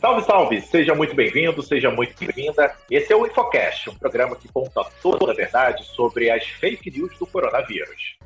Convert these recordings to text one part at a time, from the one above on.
Salve, salve! Seja muito bem-vindo, seja muito bem-vinda. Esse é o Infocast, um programa que conta toda a verdade sobre as fake news do coronavírus.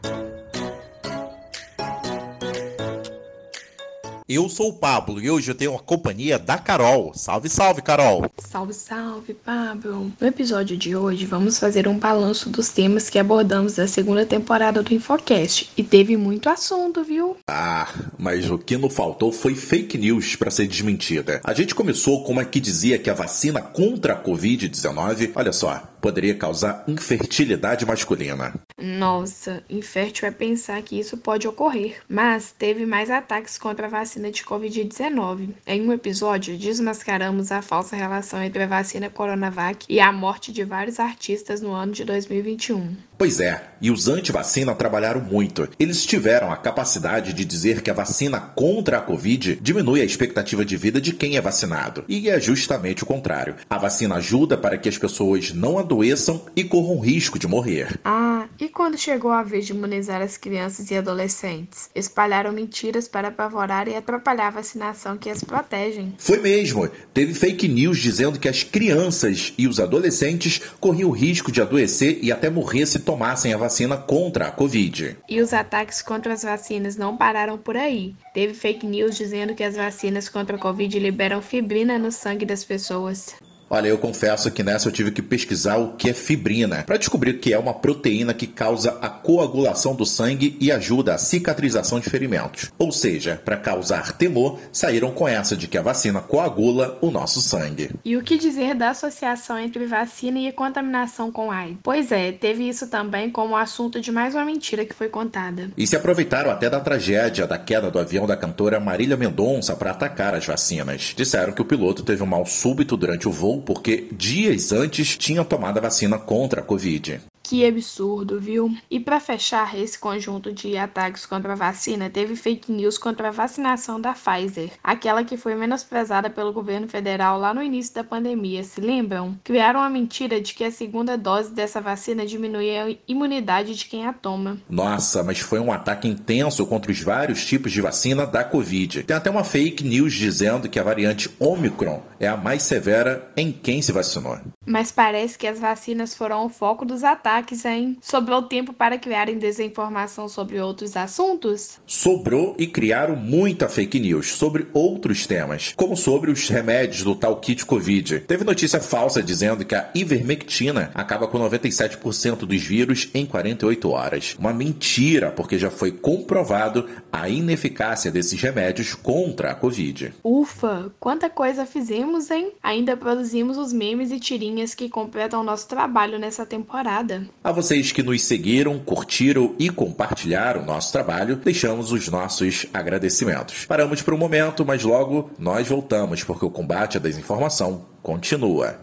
Eu sou o Pablo e hoje eu tenho a companhia da Carol. Salve, salve, Carol! Salve, salve, Pablo! No episódio de hoje vamos fazer um balanço dos temas que abordamos da segunda temporada do Infocast. E teve muito assunto, viu? Ah, mas o que não faltou foi fake news para ser desmentida. A gente começou com uma que dizia que a vacina contra a Covid-19, olha só, poderia causar infertilidade masculina. Nossa, infértil é pensar que isso pode ocorrer. Mas teve mais ataques contra a vacina de Covid-19. Em um episódio, desmascaramos a falsa relação entre a vacina Coronavac e a morte de vários artistas no ano de 2021. Pois é, e os anti-vacina trabalharam muito. Eles tiveram a capacidade de dizer que a vacina contra a Covid diminui a expectativa de vida de quem é vacinado. E é justamente o contrário. A vacina ajuda para que as pessoas não adoeçam e corram risco de morrer. Ah, e quando chegou a vez de imunizar as crianças e adolescentes? Espalharam mentiras para apavorar e atrapalhar a vacinação que as protegem. Foi mesmo. Teve fake news dizendo que as crianças e os adolescentes corriam o risco de adoecer e até morrer se tomassem a vacina contra a Covid. E os ataques contra as vacinas não pararam por aí. Teve fake news dizendo que as vacinas contra a Covid liberam fibrina no sangue das pessoas. Olha, eu confesso que nessa eu tive que pesquisar o que é fibrina, para descobrir que é uma proteína que causa a coagulação do sangue e ajuda a cicatrização de ferimentos. Ou seja, para causar temor, saíram com essa de que a vacina coagula o nosso sangue. E o que dizer da associação entre vacina e contaminação com AIDS? Pois é, teve isso também como assunto de mais uma mentira que foi contada. E se aproveitaram até da tragédia da queda do avião da cantora Marília Mendonça para atacar as vacinas. Disseram que o piloto teve um mal súbito durante o voo porque dias antes tinha tomado a vacina contra a Covid. Que absurdo, viu? E para fechar esse conjunto de ataques contra a vacina, teve fake news contra a vacinação da Pfizer, aquela que foi menosprezada pelo governo federal lá no início da pandemia, se lembram? Criaram a mentira de que a segunda dose dessa vacina diminuía a imunidade de quem a toma. Nossa, mas foi um ataque intenso contra os vários tipos de vacina da Covid. Tem até uma fake news dizendo que a variante Omicron é a mais severa em quem se vacinou. Mas parece que as vacinas foram o foco dos ataques, hein? Sobrou tempo para criarem desinformação sobre outros assuntos? Sobrou e criaram muita fake news sobre outros temas, como sobre os remédios do tal kit Covid. Teve notícia falsa dizendo que a ivermectina acaba com 97% dos vírus em 48 horas. Uma mentira, porque já foi comprovado a ineficácia desses remédios contra a Covid. Ufa, quanta coisa fizemos, hein? Ainda produzimos os memes e tirinhas que completam o nosso trabalho nessa temporada. A vocês que nos seguiram, curtiram e compartilharam o nosso trabalho, deixamos os nossos agradecimentos. Paramos por um momento, mas logo nós voltamos, porque o combate à desinformação continua.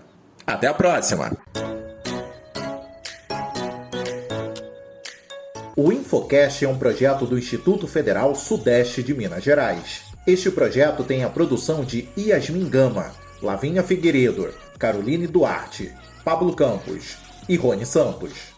Até a próxima! O Infocast é um projeto do Instituto Federal Sudeste de Minas Gerais. Este projeto tem a produção de Yasmin Gama, Lavinha Figueiredo, Caroline Duarte, Pablo Campos e Rony Santos.